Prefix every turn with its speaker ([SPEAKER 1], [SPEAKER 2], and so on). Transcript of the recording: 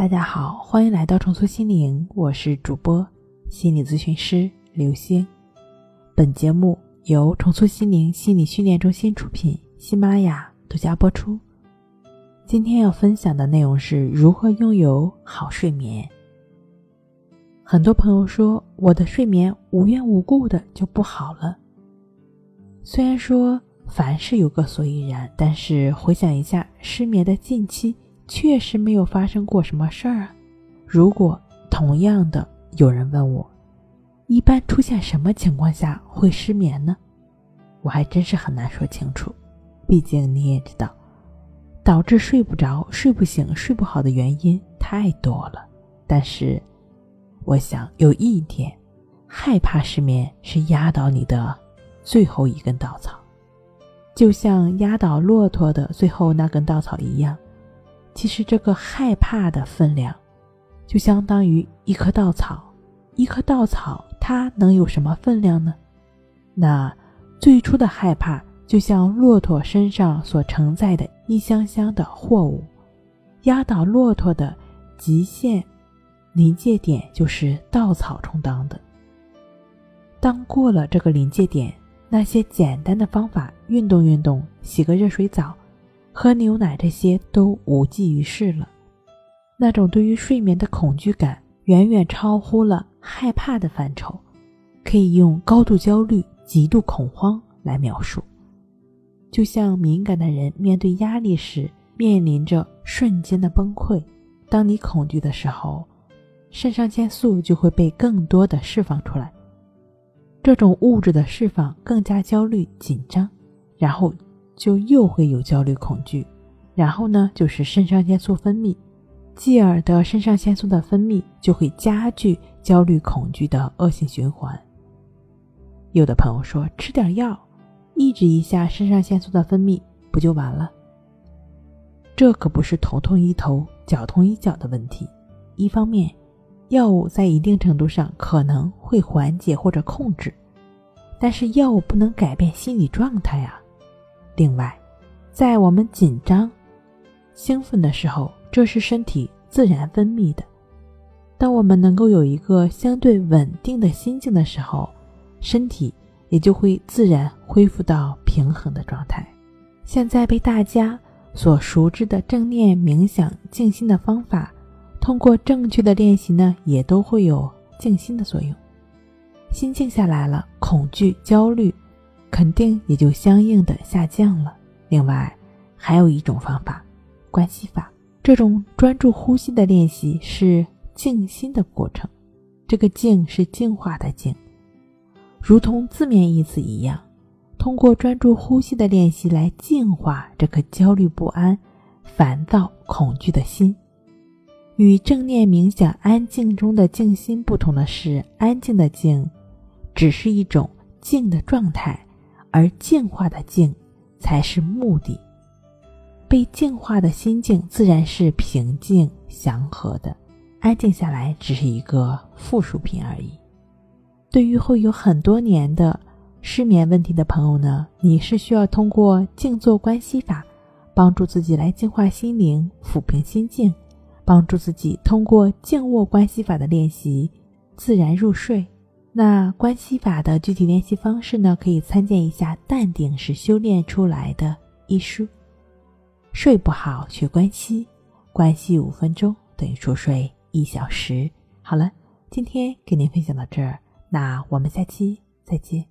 [SPEAKER 1] 大家好，欢迎来到重塑心灵，我是主播心理咨询师刘星。本节目由重塑心灵心理训练中心出品，喜马拉雅独家播出。今天要分享的内容是如何拥有好睡眠。很多朋友说我的睡眠无缘无故的就不好了。虽然说凡事有个所以然，但是回想一下失眠的近期。确实没有发生过什么事儿啊。如果同样的有人问我，一般出现什么情况下会失眠呢？我还真是很难说清楚。毕竟你也知道，导致睡不着、睡不醒、睡不好的原因太多了。但是，我想有一点，害怕失眠是压倒你的最后一根稻草，就像压倒骆驼的最后那根稻草一样。其实这个害怕的分量，就相当于一棵稻草。一棵稻草，它能有什么分量呢？那最初的害怕，就像骆驼身上所承载的一箱箱的货物，压倒骆驼的极限临界点，就是稻草充当的。当过了这个临界点，那些简单的方法，运动运动，洗个热水澡。喝牛奶这些都无济于事了，那种对于睡眠的恐惧感远远超乎了害怕的范畴，可以用高度焦虑、极度恐慌来描述。就像敏感的人面对压力时面临着瞬间的崩溃，当你恐惧的时候，肾上腺素就会被更多的释放出来，这种物质的释放更加焦虑紧张，然后。就又会有焦虑恐惧，然后呢，就是肾上腺素分泌，继而的肾上腺素的分泌就会加剧焦虑恐惧的恶性循环。有的朋友说吃点药，抑制一下肾上腺素的分泌不就完了？这可不是头痛医头、脚痛医脚的问题。一方面，药物在一定程度上可能会缓解或者控制，但是药物不能改变心理状态呀。另外，在我们紧张、兴奋的时候，这是身体自然分泌的。当我们能够有一个相对稳定的心境的时候，身体也就会自然恢复到平衡的状态。现在被大家所熟知的正念冥想、静心的方法，通过正确的练习呢，也都会有静心的作用。心静下来了，恐惧、焦虑。肯定也就相应的下降了。另外，还有一种方法，关系法。这种专注呼吸的练习是静心的过程。这个“静”是净化的“静”，如同字面意思一样，通过专注呼吸的练习来净化这颗焦虑不安、烦躁、恐惧的心。与正念冥想安静中的静心不同的是，安静的静只是一种静的状态。而净化的净，才是目的。被净化的心境自然是平静祥和的，安静下来只是一个附属品而已。对于会有很多年的失眠问题的朋友呢，你是需要通过静坐关系法，帮助自己来净化心灵、抚平心境，帮助自己通过静卧关系法的练习，自然入睡。那关系法的具体练习方式呢？可以参见一下《淡定是修炼出来的》一书。睡不好学关系，关系五分钟等于熟睡一小时。好了，今天给您分享到这儿，那我们下期再见。